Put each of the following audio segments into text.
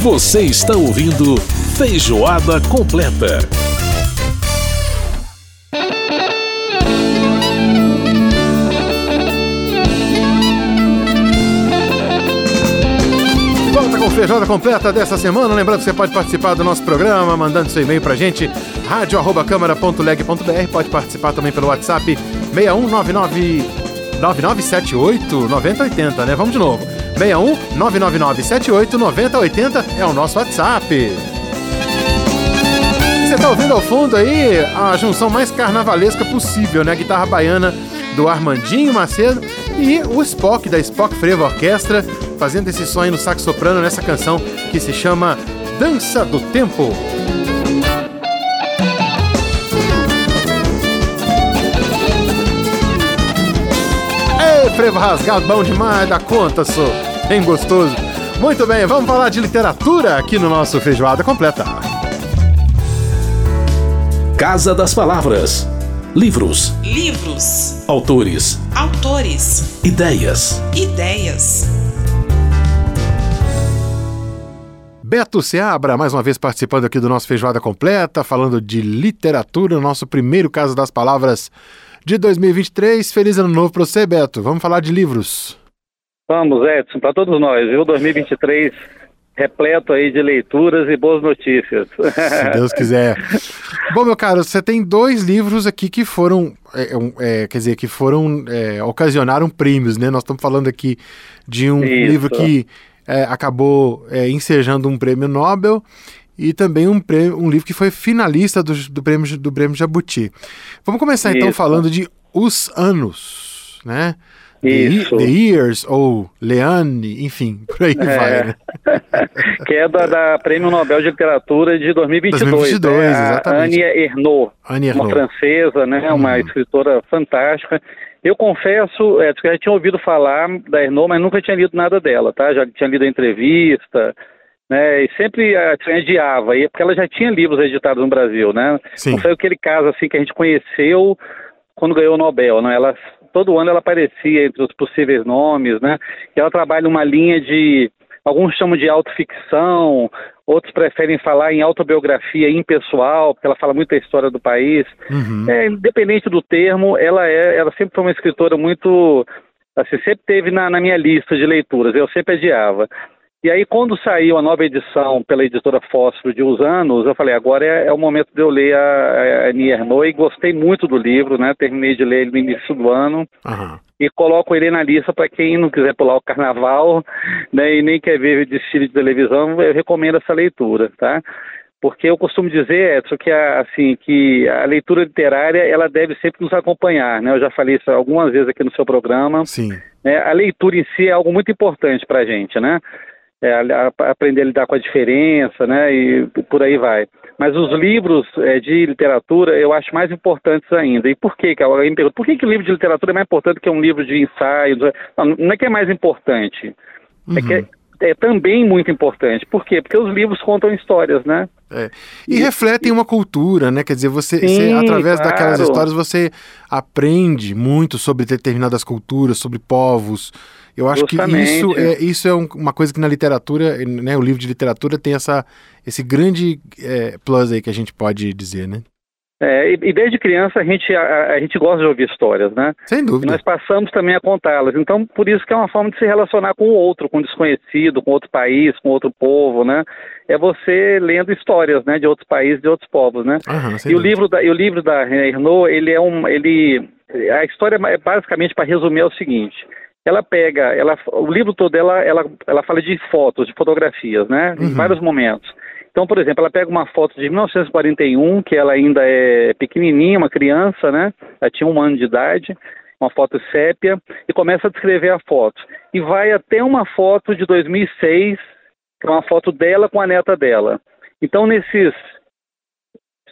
Você está ouvindo Feijoada Completa. Volta com feijoada completa dessa semana. Lembrando que você pode participar do nosso programa, mandando seu e-mail pra gente, radio.câmara.leg.br. Pode participar também pelo WhatsApp 6199 9978 9080, né? Vamos de novo. 61 999 78 9080 é o nosso WhatsApp. Você tá ouvindo ao fundo aí a junção mais carnavalesca possível, né? A guitarra baiana do Armandinho Macedo e o Spock da Spock Frevo Orquestra fazendo esse aí no sax soprano nessa canção que se chama Dança do Tempo. Frevo rasgado, bom demais da conta, sou bem gostoso. Muito bem, vamos falar de literatura aqui no nosso Feijoada Completa. Casa das Palavras. Livros, Livros, autores, autores, ideias. ideias. Beto Seabra, mais uma vez participando aqui do nosso Feijoada Completa, falando de literatura, no nosso primeiro Casa das Palavras de 2023. Feliz ano novo para você, Beto. Vamos falar de livros. Vamos, Edson, para todos nós, viu? 2023 repleto aí de leituras e boas notícias. Se Deus quiser. Bom, meu caro, você tem dois livros aqui que foram, é, um, é, quer dizer, que foram, é, ocasionaram prêmios, né? Nós estamos falando aqui de um Isso. livro que é, acabou é, ensejando um prêmio Nobel e também um, prêmio, um livro que foi finalista do, do, prêmio, do prêmio Jabuti. Vamos começar então Isso. falando de Os Anos, né? The, Isso. The Years, ou Leane, enfim, por aí vai, né? que é da, da Prêmio Nobel de Literatura de 2022. 2022, né? Exatamente. Ania Ernaux, Annie uma francesa, né? Uma Uhum. escritora fantástica. Eu confesso, é, que eu já tinha ouvido falar da Ernaux, mas nunca tinha lido nada dela, tá? Já tinha lido a entrevista, né? E sempre a adiava, e é porque ela já tinha livros editados no Brasil, né? Sim. Não foi aquele caso assim que a gente conheceu quando ganhou o Nobel, né? Ela todo ano ela aparecia entre os possíveis nomes, né? E ela trabalha uma linha de alguns chamam de autoficção, outros preferem falar em autobiografia impessoal, porque ela fala muito da história do país. Uhum. É, independente do termo, ela é, ela sempre foi uma escritora muito, assim, sempre teve na, na minha lista de leituras. Eu sempre adiava. E aí, quando saiu a nova edição pela editora Fósforo de Os Anos, eu falei, agora é, é o momento de eu ler a, a Ernaux e gostei muito do livro, né? Terminei de ler ele no início do ano Aham. e coloco ele na lista para quem não quiser pular o carnaval, né? E nem quer ver desfile de televisão, eu recomendo essa leitura, tá? Porque eu costumo dizer, Edson, que a, assim, que a leitura literária, ela deve sempre nos acompanhar, né? Eu já falei isso algumas vezes aqui no seu programa, Sim. né? A leitura em si é algo muito importante para a gente, né? É, a- a- aprender a lidar com a diferença, né? E por aí vai. Mas os livros é, de literatura eu acho mais importantes ainda. E por que Alguém pergunta, por que, que o livro de literatura é mais importante que um livro de ensaio? Não, não é que é mais importante. É que é, é também muito importante. Por quê? Porque os livros contam histórias, né? É. E refletem uma cultura, né? Quer dizer, você, Sim, você, através claro. daquelas histórias você aprende muito sobre determinadas culturas, sobre povos. Eu acho que Justamente. isso é, isso é um- uma coisa que na literatura, né, o livro de literatura tem essa, esse grande é, plus aí que a gente pode dizer, né? É, e, e desde criança a gente, a, a gente gosta de ouvir histórias, né? Sem E dúvida. nós passamos também a contá-las. Então, por isso que é uma forma de se relacionar com o outro, com o desconhecido, com outro país, com outro povo, né? É você lendo histórias, né, de outros países, de outros povos, né? E o dúvida. livro da, e o livro da Ernaux, ele é um, ele, a história é basicamente para resumir é o seguinte. Ela pega, ela, o livro todo ela, ela, ela fala de fotos, de fotografias, né? Em Uhum. vários momentos. Então, por exemplo, ela pega uma foto de 1941, que ela ainda é pequenininha, uma criança, né? Ela tinha um ano de idade, uma foto sépia, e começa a descrever a foto. E vai até uma foto de 2006, que é uma foto dela com a neta dela. Então, nesses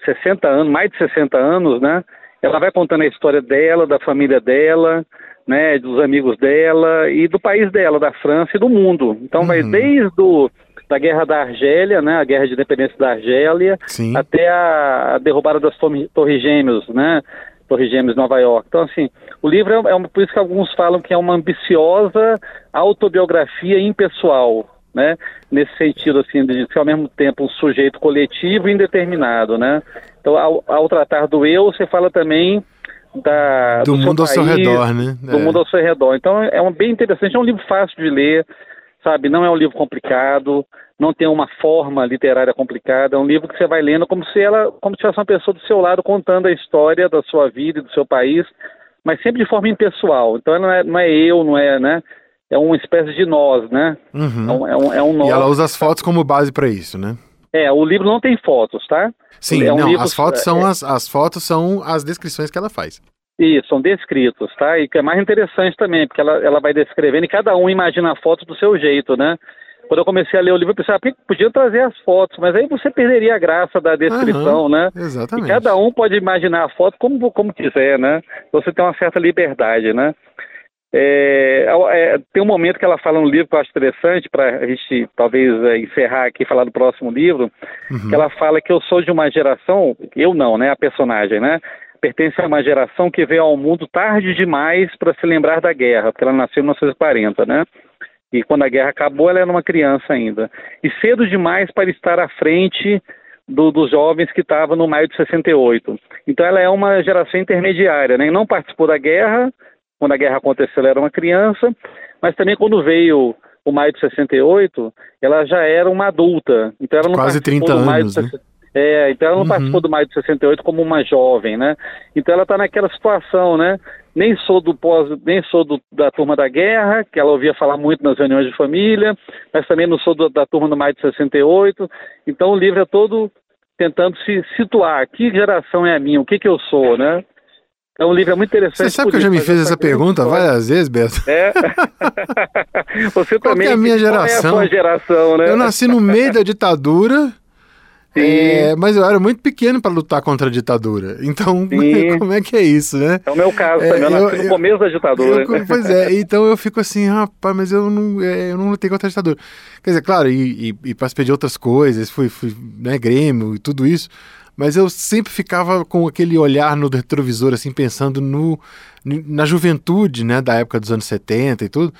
60 anos, mais de 60 anos, né? Ela vai contando a história dela, da família dela, né, dos amigos dela e do país dela, da França e do mundo. Então vai Uhum. desde o, da Guerra da Argélia, né, a Guerra de Independência da Argélia, Sim. até a, a derrubada das Torre- Torres Gêmeos, né? Torres Gêmeas Nova York. Então, assim, o livro é, é uma, por isso que alguns falam que é uma ambiciosa autobiografia impessoal, né? Nesse sentido, assim, de ser ao mesmo tempo um sujeito coletivo e indeterminado, né? Então, ao, ao tratar do eu, você fala também da, Do seu mundo ao seu país, redor, né? Do É. mundo ao seu redor. Então, é um bem interessante, é um livro fácil de ler, sabe? Não é um livro complicado, não tem uma forma literária complicada, é um livro que você vai lendo como se ela, como se fosse uma pessoa do seu lado contando a história da sua vida e do seu país, mas sempre de forma impessoal. Então, não é, não é eu, não é, né? É uma espécie de nós, né? É Uhum. um, é um, é um nós. E ela usa as fotos como base pra isso, né? É, o livro não tem fotos, tá? Sim, É um não, livro- as fotos são é- as, as fotos são as descrições que ela faz. Isso, são descritos, tá? E que é mais interessante também, porque ela, ela vai descrevendo e cada um imagina a foto do seu jeito, né? Quando eu comecei a ler o livro, eu pensei, ah, podia trazer as fotos, mas aí você perderia a graça da descrição, né? E Exatamente. cada um pode imaginar a foto como, como quiser, né? Você tem uma certa liberdade, né? É, é, tem um momento que ela fala no livro que eu acho interessante, para a gente talvez é, encerrar aqui e falar do próximo livro, Uhum. que ela fala que eu sou de uma geração, eu não, né? A personagem, né? Pertence a uma geração que veio ao mundo tarde demais para se lembrar da guerra, porque ela nasceu em 1940, né? E quando a guerra acabou, ela era uma criança ainda. E cedo demais para estar à frente do- dos jovens que estavam no maio de 68. Então ela é uma geração intermediária, né? E não participou da guerra, quando a guerra aconteceu ela era uma criança, mas também quando veio o maio de 68, ela já era uma adulta. Então ela não Quase participou 30 do maio anos, de né? 60 É, então ela não Uhum. participou do maio de 68 como uma jovem, né? Então ela está naquela situação, né? Nem sou do pós, nem sou do- da turma da guerra, que ela ouvia falar muito nas reuniões de família, mas também não sou do- da turma do maio de 68. Então o livro é todo tentando se situar. Que geração é a minha? O que que eu sou, né? Então o livro é muito interessante. Você sabe que eu já me fiz essa pergunta várias vezes, Beto. É. Você Qual também. é a minha Qual geração? é a sua geração, né? Eu nasci no meio da ditadura, é, mas eu era muito pequeno para lutar contra a ditadura. Então, Sim. como é que é isso, né? É o meu caso É, também. Eu nasci eu- no começo da ditadura. Eu- pois é, então eu fico assim, rapaz, mas eu não, é, eu não lutei contra a ditadura. Quer dizer, claro, e, e, e participei de outras coisas, fui, fui né, Grêmio e tudo isso, mas eu sempre ficava com aquele olhar no retrovisor, assim, pensando no, na juventude, né, da época dos anos 70 e tudo.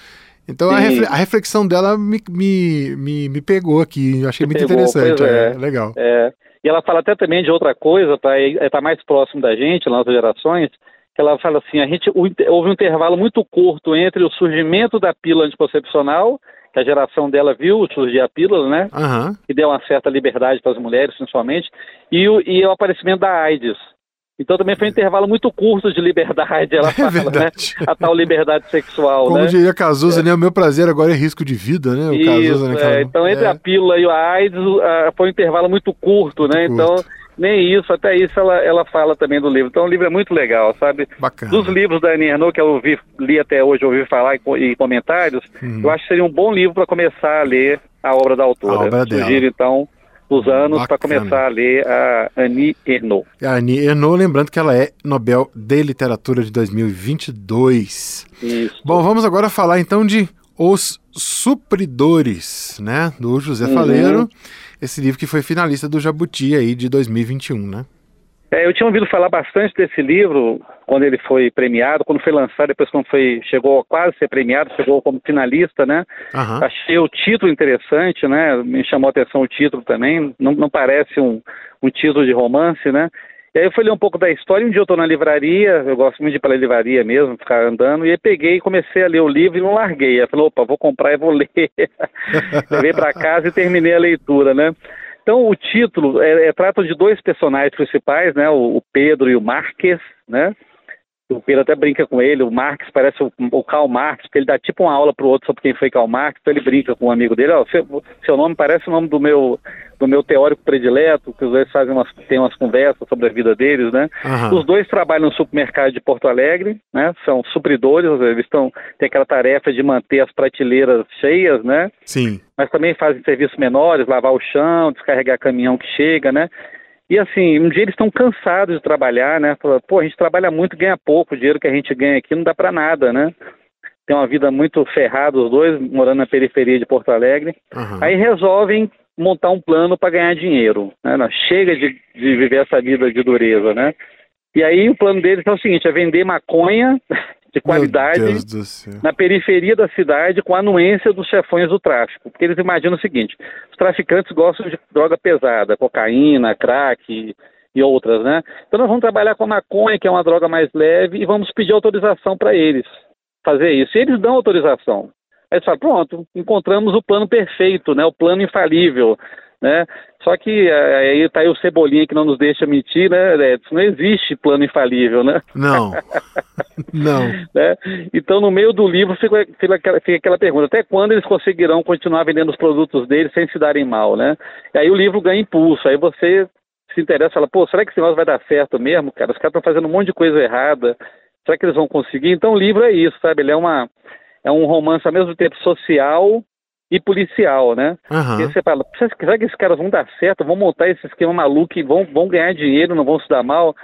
Então a, refle- a reflexão dela me, me, me, me pegou aqui, eu achei Me muito pegou, interessante, é, é. legal. É, e ela fala até também de outra coisa, para estar mais próximo da gente, nas nossas gerações, que ela fala assim, a gente, houve um intervalo muito curto entre o surgimento da pílula anticoncepcional, que a geração dela viu surgir a pílula, né? Aham, que deu uma certa liberdade para as mulheres, principalmente, e o, e o aparecimento da AIDS. Então também foi um intervalo muito curto de liberdade, ela É fala, né? verdade. A tal liberdade sexual, Como né? diria Cazuza, né? O meu prazer agora é risco de vida, né? O Cazuza Isso, naquela... é. Então entre é. a pílula e o AIDS foi um intervalo muito curto, né? Muito Então curto. Nem isso, até isso ela, ela fala também do livro. Então o livro é muito legal, sabe? Bacana. Dos livros da Annie Ernaux que eu ouvi, li até hoje, ouvi falar e, e comentários, Hum. eu acho que seria um bom livro para começar a ler a obra da autora. A obra dela. Sugiro então os anos para começar a ler a Annie Ernaux. A Annie Ernaux, lembrando que ela é Nobel de Literatura de 2022. Isso. Bom, vamos agora falar então de Os Supridores, né? Do José Uhum. Faleiro. Esse livro que foi finalista do Jabuti aí de 2021, né? É, eu tinha ouvido falar bastante desse livro quando ele foi premiado, quando foi lançado, depois quando foi chegou a quase ser premiado, chegou como finalista, né? Aham. Achei o título interessante, né? Me chamou a atenção o título também. Não, não parece um, um título de romance, né? E aí eu fui ler um pouco da história. Um dia eu estou na livraria, eu gosto muito de ir para a livraria mesmo, ficar andando. E aí peguei e comecei a ler o livro e não larguei. Aí falei, opa, vou comprar e vou ler. Levei para casa e terminei a leitura, né? Então o título é, é, trata de dois personagens principais, né? O, o Pedro e o Marques, né? O Pedro até brinca com ele, o Marx parece o, o Karl Marx, porque ele dá tipo uma aula pro outro sobre quem foi Karl Marx, então ele brinca com um amigo dele, ó, seu, seu nome parece o nome do meu do meu teórico predileto, que os dois fazem umas, tem umas conversas sobre a vida deles, né? Aham. Os dois trabalham no supermercado de Porto Alegre, né? São supridores, eles estão têm aquela tarefa de manter as prateleiras cheias, né? Sim. mas também fazem serviços menores, lavar o chão, descarregar caminhão que chega, né? E assim, um dia eles estão cansados de trabalhar, né? Fala, Pô, a gente trabalha muito, ganha pouco, o dinheiro que a gente ganha aqui não dá para nada, né? Tem uma vida muito ferrada os dois, morando na periferia de Porto Alegre. Aham. Aí resolvem montar um plano para ganhar dinheiro. Né? Chega de, de viver essa vida de dureza, né? E aí o plano deles é o seguinte, é vender maconha de qualidade na periferia da cidade com a anuência dos chefões do tráfico. Porque eles imaginam o seguinte: os traficantes gostam de droga pesada, cocaína, crack e outras, né? Então nós vamos trabalhar com a maconha, que é uma droga mais leve, e vamos pedir autorização para eles fazer isso. E eles dão autorização. Aí você fala, pronto, encontramos o plano perfeito, né? O plano infalível, né? Só que eh, aí tá aí o Cebolinha que não nos deixa mentir, né? Edson? Não existe plano infalível, né? Não. Não. né? Então, no meio do livro fica, fica, aquela, fica aquela pergunta: até quando eles conseguirão continuar vendendo os produtos deles sem se darem mal, né? E aí o livro ganha impulso. Aí você se interessa, fala: pô, será que esse negócio vai dar certo mesmo, cara? Os caras estão fazendo um monte de coisa errada. Será que eles vão conseguir? Então, o livro é isso, sabe? Ele é uma é um romance ao mesmo tempo social e policial, né? Aham. E você fala, será que esses caras vão dar certo? Vão montar esse esquema maluco e vão, vão ganhar dinheiro, não vão se dar mal?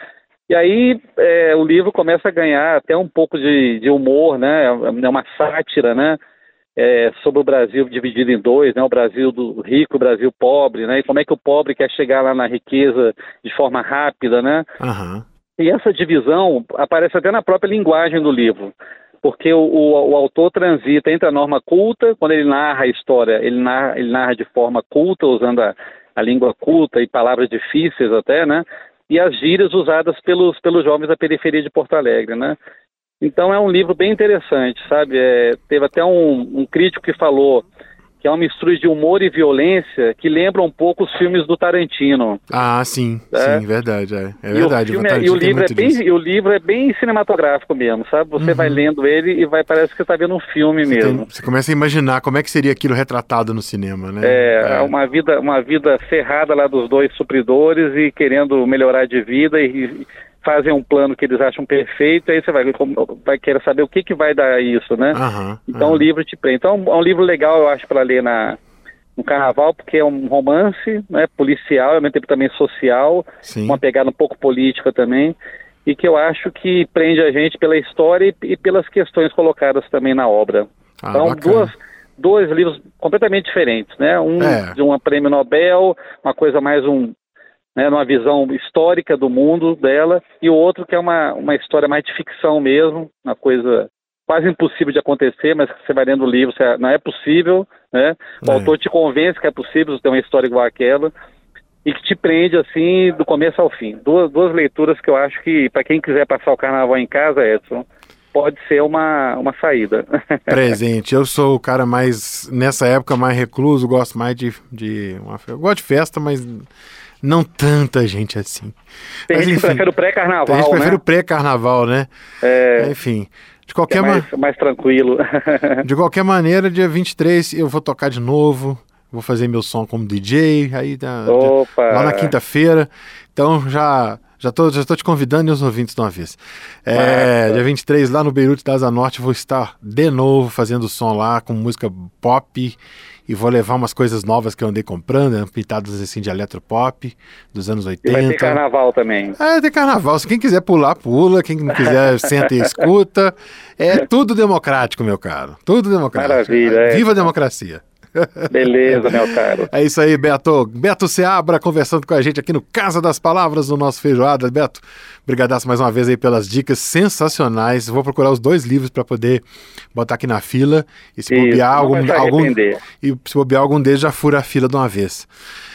E aí é, o livro começa a ganhar até um pouco de, de humor, né? É uma sátira, né? É, sobre o Brasil dividido em dois, né? O Brasil do rico, o Brasil pobre, né? E como é que o pobre quer chegar lá na riqueza de forma rápida, né? Aham. E essa divisão aparece até na própria linguagem do livro, porque o, o- o autor transita entre a norma culta, quando ele narra a história, ele narra, ele narra de forma culta, usando a, a língua culta e palavras difíceis até, né? E as gírias usadas pelos, pelos jovens da periferia de Porto Alegre, né? Então é um livro bem interessante, sabe? É, teve até um, um crítico que falou que é uma mistura de humor e violência que lembra um pouco os filmes do Tarantino. Ah, sim. É. Sim, verdade. É, é E o verdade. filme é- Tarantino e o tem livro é bem disso. e o livro é bem cinematográfico mesmo, sabe? Você vai lendo ele e vai parece que você está vendo um filme Você, tem- mesmo. você começa a imaginar como é que seria aquilo retratado no cinema, né? É, uma vida uma vida ferrada lá dos dois supridores e querendo melhorar de vida e, e fazem um plano que eles acham perfeito, aí você vai vai querer saber o que que vai dar isso, né? Aham. Então aham. o livro te prende. Então é um livro legal, eu acho, para ler na no carnaval, porque é um romance, né, policial, ao mesmo tempo também social, Sim. uma pegada um pouco política também, e que eu acho que prende a gente pela história e, e pelas questões colocadas também na obra. Ah, então, bacana. duas, dois livros completamente diferentes, né? Um É. de um prêmio Nobel, uma coisa mais um, né, numa visão histórica do mundo dela, e o outro que é uma, uma história mais de ficção mesmo, uma coisa quase impossível de acontecer, mas que você vai lendo o livro, você, não é possível, né? O É. autor te convence que é possível ter uma história igual aquela e que te prende assim do começo ao fim. Duas, duas leituras que eu acho que para quem quiser passar o carnaval em casa, Edson, pode ser uma, uma saída. Presente. Eu sou o cara mais, nessa época, mais recluso, gosto mais de. de uma, eu gosto de festa, mas não tanta gente assim. Tem Mas, gente que enfim, prefere o Tem gente pré-carnaval, que prefere né? o pré-carnaval, né? É, Enfim. De que qualquer, é ma- mais, mais tranquilo. de qualquer maneira, dia 23 eu vou tocar de novo. Vou fazer meu som como DJ. Aí da- Opa! lá na quinta-feira. Então já já tô, já tô te convidando e os ouvintes de uma vez. É, dia 23 lá no Beirute da Asa Norte vou estar de novo fazendo som lá com música pop e vou levar umas coisas novas que eu andei comprando, né, pintadas assim de eletropop dos anos E vai ter 80. carnaval também. É, tem carnaval. Se quem quiser pular, pula. Quem não quiser, senta e escuta. É tudo democrático, meu caro. Tudo democrático. Maravilha, é. Viva a democracia. Beleza, meu caro. É isso aí, Beto. Beto Seabra conversando com a gente aqui no Casa das Palavras do nosso Feijoada. Beto, brigadaço mais uma vez aí pelas dicas sensacionais. Vou procurar os dois livros para poder botar aqui na fila. E se Isso, bobear, algum, algum, e se bobear algum deles, já fura a fila de uma vez.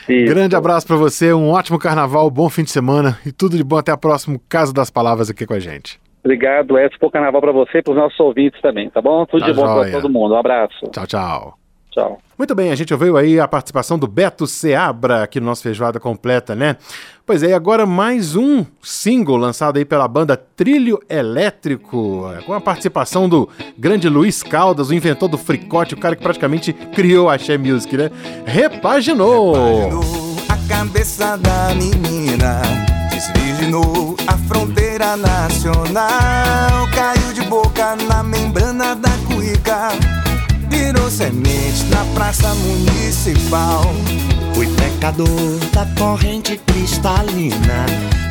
Isso. Grande abraço para você, um ótimo carnaval, bom fim de semana e tudo de bom. Até a próxima Casa das Palavras aqui com a gente. Obrigado, Edson. Bom carnaval para você e para os nossos ouvintes também, tá bom? Tudo Tá de bom para todo mundo. Um abraço. Tchau, tchau. Tchau. Muito bem, a gente ouviu aí a participação do Beto Seabra aqui no nosso Feijoada Completa, né? Pois é, e agora mais um single lançado aí pela banda Trilho Elétrico, com a participação do grande Luiz Caldas, o inventor do fricote, o cara que praticamente criou a Axé Music, né? Repaginou! Imaginou a cabeça da menina Desvirginou a fronteira nacional Caiu semente na praça municipal Fui pecador da corrente cristalina,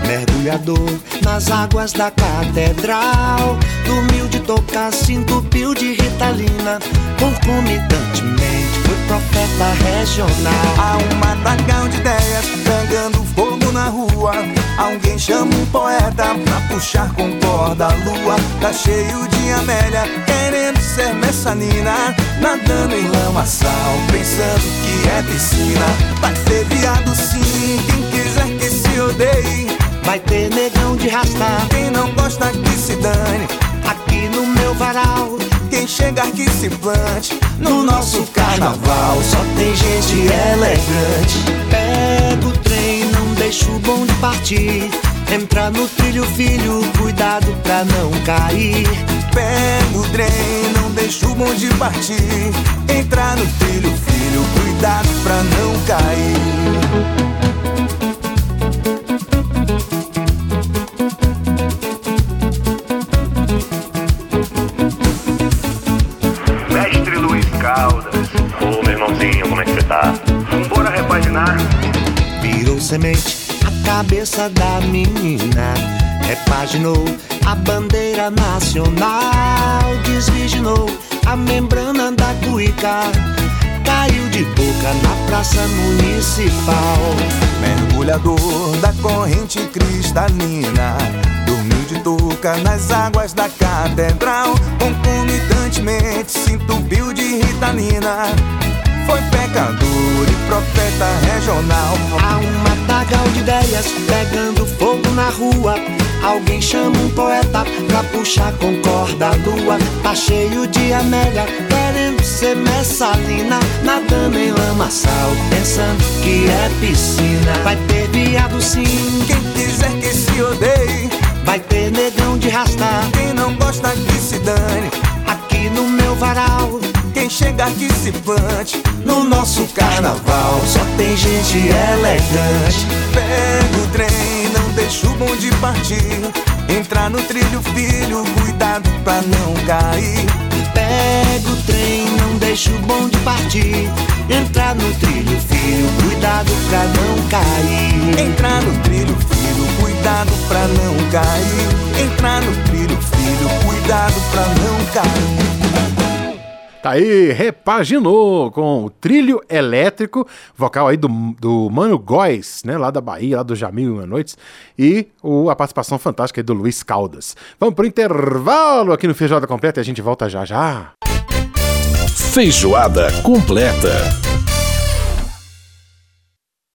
mergulhador nas águas da catedral. Dormiu de tocar, se entupiu de ritalina. Concomitantemente, fui profeta regional. Há um matagal de ideias Pegando fogo na rua Alguém chama um poeta pra puxar com corda a lua Tá cheio de Amélia querendo ser messanina Nadando em lamaçal, pensando que é piscina Vai ter viado sim, quem quiser que se odeie Vai ter negão de rastar Quem não gosta que se dane aqui no meu varal. Quem chegar que se plante No nosso carnaval Só tem gente elegante. Pega o trem, não deixa o bonde partir. Entra no trilho, filho, cuidado pra não cair. Pega o trem, não deixa o bonde partir Entrar no trilho, filho, cuidado pra não cair Mestre Luiz Caldas. Ô, meu irmãozinho, como é que você tá? Bora repaginar? Virou semente a cabeça da menina. Repaginou a bandeira nacional. Desvirginou a membrana da cuica. Caiu de boca na praça municipal. Mergulhador da corrente cristalina Dormiu de touca nas águas da catedral Concomitantemente se entupiu de ritalina Foi pecador e profeta regional Há um matagal de ideias pegando fogo na rua. Alguém chama um poeta pra puxar com corda lua. Tá cheio de Amélia, querendo ser messalina. Nadando em lamaçal, pensando que é piscina. Vai ter viado sim, Quem quiser que se odeie vai ter negão de rastar. Quem não gosta que se dane Aqui no meu varal, Quem chegar que se plante No nosso carnaval só tem gente elegante. Pega o trem, deixa o bonde partir Entrar no trilho, filho, cuidado pra não cair Pega o trem, não deixa o bonde partir. Entrar no trilho, filho, cuidado pra não cair. Entrar no trilho, filho, cuidado pra não cair Entrar no trilho, filho, cuidado pra não cair Tá aí, repaginou com o trilho elétrico, vocal aí do, do Mano Góes, né, lá da Bahia, lá do Jamil Noites, e o, a participação fantástica aí do Luiz Caldas. Vamos pro intervalo aqui no Feijoada Completa e a gente volta já já. Feijoada completa.